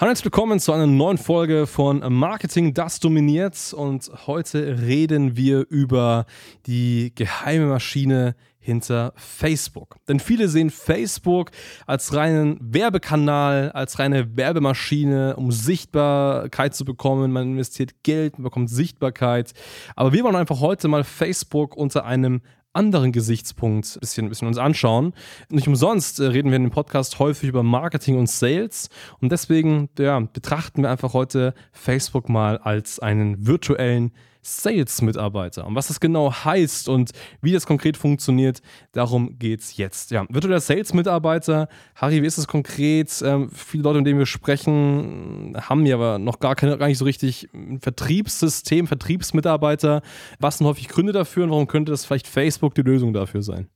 Hallo und willkommen zu einer neuen Folge von Marketing, das dominiert. Und heute reden wir über die geheime Maschine hinter Facebook. Denn viele sehen Facebook als reinen Werbekanal, als reine Werbemaschine, um Sichtbarkeit zu bekommen. Man investiert Geld, man bekommt Sichtbarkeit. Aber wir wollen einfach heute mal Facebook unter einem anderen Gesichtspunkt ein bisschen, ein bisschen uns anschauen. Nicht umsonst äh, reden wir in dem Podcast häufig über Marketing und Sales und deswegen ja, betrachten wir einfach heute Facebook mal als einen virtuellen Sales-Mitarbeiter. Und was das genau heißt und wie das konkret funktioniert, darum geht es jetzt. Ja, virtueller Sales-Mitarbeiter, Harry, wie ist das konkret? Ähm, viele Leute, mit denen wir sprechen, haben ja aber noch gar, keine, gar nicht so richtig ein Vertriebssystem, Vertriebsmitarbeiter. Was sind häufig Gründe dafür und warum könnte das vielleicht Facebook die Lösung dafür sein?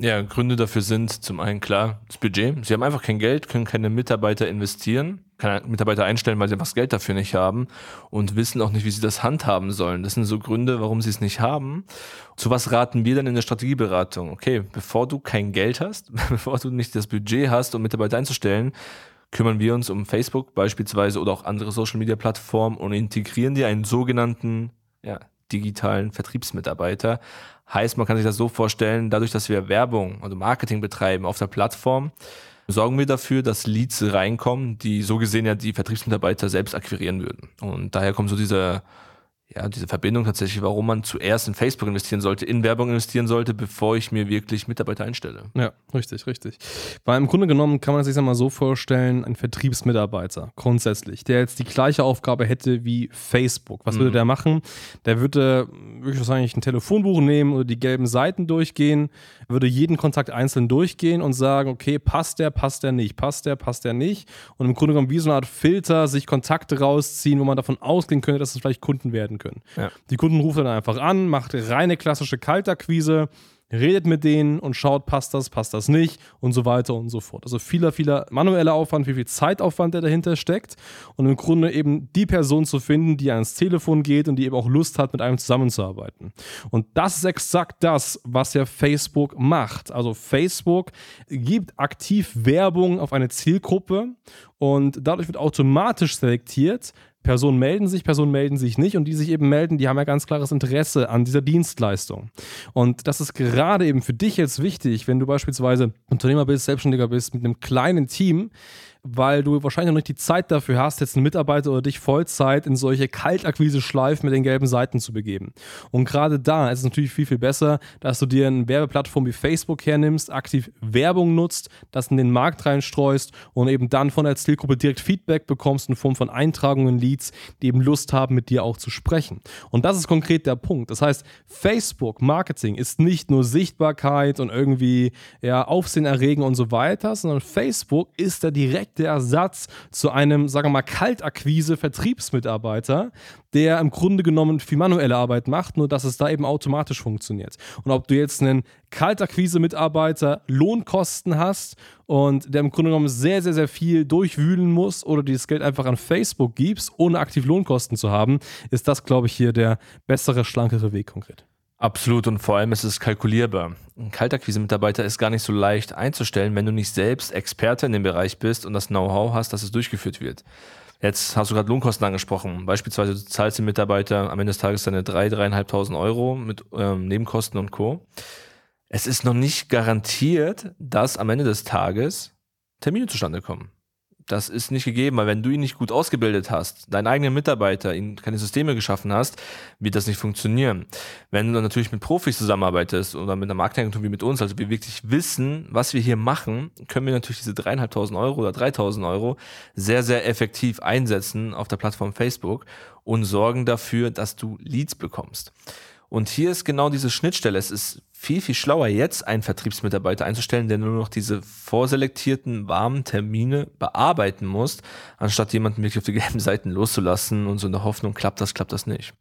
Ja, Gründe dafür sind zum einen klar das Budget. Sie haben einfach kein Geld, können keine Mitarbeiter investieren, keine Mitarbeiter einstellen, weil sie einfach das Geld dafür nicht haben und wissen auch nicht, wie sie das handhaben sollen. Das sind so Gründe, warum sie es nicht haben. Zu was raten wir dann in der Strategieberatung? Okay, bevor du kein Geld hast, bevor du nicht das Budget hast, um Mitarbeiter einzustellen, kümmern wir uns um Facebook beispielsweise oder auch andere Social Media Plattformen und integrieren dir einen sogenannten ja, digitalen Vertriebsmitarbeiter. Heißt, man kann sich das so vorstellen, dadurch, dass wir Werbung, also Marketing betreiben auf der Plattform, sorgen wir dafür, dass Leads reinkommen, die so gesehen ja die Vertriebsmitarbeiter selbst akquirieren würden. Und daher kommt so dieser ja, diese Verbindung tatsächlich, warum man zuerst in Facebook investieren sollte, in Werbung investieren sollte, bevor ich mir wirklich Mitarbeiter einstelle. Ja, richtig, richtig. Weil im Grunde genommen kann man sich das mal so vorstellen, ein Vertriebsmitarbeiter grundsätzlich, der jetzt die gleiche Aufgabe hätte wie Facebook. Was mhm. würde der machen? Der würde wirklich wahrscheinlich ein Telefonbuch nehmen oder die gelben Seiten durchgehen, würde jeden Kontakt einzeln durchgehen und sagen, okay, passt der, passt der nicht, passt der, passt der nicht. Und im Grunde genommen wie so eine Art Filter sich Kontakte rausziehen, wo man davon ausgehen könnte, dass es vielleicht Kunden werden können. Ja. Die Kunden rufen dann einfach an, macht reine klassische Kaltakquise, redet mit denen und schaut, passt das, passt das nicht und so weiter und so fort. Also vieler, vieler manueller Aufwand, viel, viel Zeitaufwand, der dahinter steckt und im Grunde eben die Person zu finden, die ans Telefon geht und die eben auch Lust hat, mit einem zusammenzuarbeiten. Und das ist exakt das, was ja Facebook macht. Also Facebook gibt aktiv Werbung auf eine Zielgruppe und dadurch wird automatisch selektiert, Personen melden sich, Personen melden sich nicht und die sich eben melden, die haben ja ganz klares Interesse an dieser Dienstleistung. Und das ist gerade eben für dich jetzt wichtig, wenn du beispielsweise Unternehmer bist, Selbstständiger bist mit einem kleinen Team, weil du wahrscheinlich noch nicht die Zeit dafür hast, jetzt einen Mitarbeiter oder dich Vollzeit in solche Kaltakquise-Schleifen mit den gelben Seiten zu begeben. Und gerade da ist es natürlich viel, viel besser, dass du dir eine Werbeplattform wie Facebook hernimmst, aktiv Werbung nutzt, das in den Markt reinstreust und eben dann von der Zielgruppe direkt Feedback bekommst in Form von Eintragungen, Leads, die eben Lust haben, mit dir auch zu sprechen. Und das ist konkret der Punkt. Das heißt, Facebook Marketing ist nicht nur Sichtbarkeit und irgendwie ja, Aufsehen erregen und so weiter, sondern Facebook ist der direkte der Ersatz zu einem, sagen wir mal, Kaltakquise-Vertriebsmitarbeiter, der im Grunde genommen viel manuelle Arbeit macht, nur dass es da eben automatisch funktioniert. Und ob du jetzt einen Kaltakquise-Mitarbeiter Lohnkosten hast und der im Grunde genommen sehr, sehr, sehr viel durchwühlen muss oder dieses Geld einfach an Facebook gibst, ohne aktiv Lohnkosten zu haben, ist das, glaube ich, hier der bessere, schlankere Weg konkret. Absolut und vor allem ist es kalkulierbar. Ein Kaltakquise-Mitarbeiter ist gar nicht so leicht einzustellen, wenn du nicht selbst Experte in dem Bereich bist und das Know-how hast, dass es durchgeführt wird. Jetzt hast du gerade Lohnkosten angesprochen. Beispielsweise du zahlst den Mitarbeiter am Ende des Tages deine 3.000, 3.500 Euro mit ähm, Nebenkosten und Co. Es ist noch nicht garantiert, dass am Ende des Tages Termine zustande kommen das ist nicht gegeben, weil wenn du ihn nicht gut ausgebildet hast, deinen eigenen Mitarbeiter, ihn keine Systeme geschaffen hast, wird das nicht funktionieren. Wenn du dann natürlich mit Profis zusammenarbeitest oder mit einer Marketingagentur wie mit uns, also wir wirklich wissen, was wir hier machen, können wir natürlich diese dreieinhalbtausend Euro oder dreitausend Euro sehr, sehr effektiv einsetzen auf der Plattform Facebook und sorgen dafür, dass du Leads bekommst. Und hier ist genau diese Schnittstelle. Es ist viel, viel schlauer, jetzt einen Vertriebsmitarbeiter einzustellen, der nur noch diese vorselektierten, warmen Termine bearbeiten muss, anstatt jemanden wirklich auf die gelben Seiten loszulassen und so in der Hoffnung, klappt das, klappt das nicht.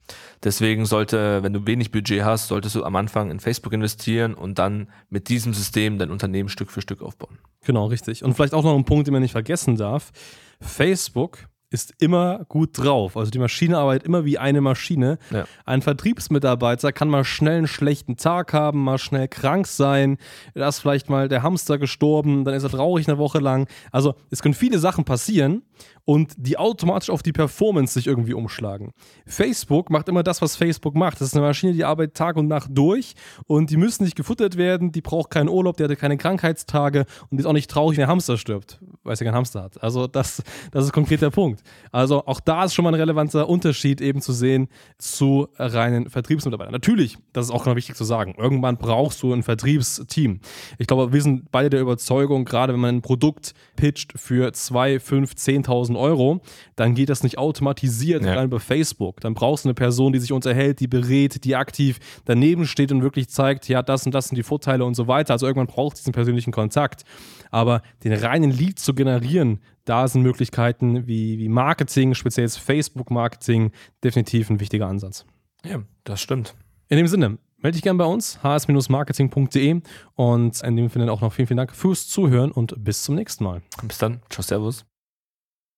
Deswegen sollte, wenn du wenig Budget hast, solltest du am Anfang in Facebook investieren und dann mit diesem System dein Unternehmen Stück für Stück aufbauen. Genau, richtig. Und vielleicht auch noch ein Punkt, den man nicht vergessen darf. Facebook ist immer gut drauf. Also die Maschine arbeitet immer wie eine Maschine. Ja. Ein Vertriebsmitarbeiter kann mal schnell einen schlechten Tag haben, mal schnell krank sein, da ist vielleicht mal der Hamster gestorben, dann ist er traurig eine Woche lang. Also es können viele Sachen passieren und die automatisch auf die Performance sich irgendwie umschlagen. Facebook macht immer das, was Facebook macht. Das ist eine Maschine, die arbeitet Tag und Nacht durch und die müssen nicht gefuttert werden, die braucht keinen Urlaub, die hatte keine Krankheitstage und die ist auch nicht traurig, wenn der Hamster stirbt, weil sie keinen Hamster hat. Also das, das ist konkret der Punkt. Also auch da ist schon mal ein relevanter Unterschied eben zu sehen zu reinen Vertriebsmitarbeitern. Natürlich, das ist auch noch wichtig zu sagen, irgendwann brauchst du ein Vertriebsteam. Ich glaube, wir sind beide der Überzeugung, gerade wenn man ein Produkt pitcht für 2, 5, 10.000 Euro, dann geht das nicht automatisiert ja. rein über Facebook. Dann brauchst du eine Person, die sich unterhält, die berät, die aktiv daneben steht und wirklich zeigt, ja, das und das sind die Vorteile und so weiter. Also irgendwann braucht es diesen persönlichen Kontakt. Aber den reinen Lead zu generieren, da sind Möglichkeiten wie, wie Marketing, speziell Facebook-Marketing, definitiv ein wichtiger Ansatz. Ja, das stimmt. In dem Sinne, melde dich gerne bei uns, hs-marketing.de und in dem Sinne auch noch vielen, vielen Dank fürs Zuhören und bis zum nächsten Mal. Bis dann. Ciao, Servus.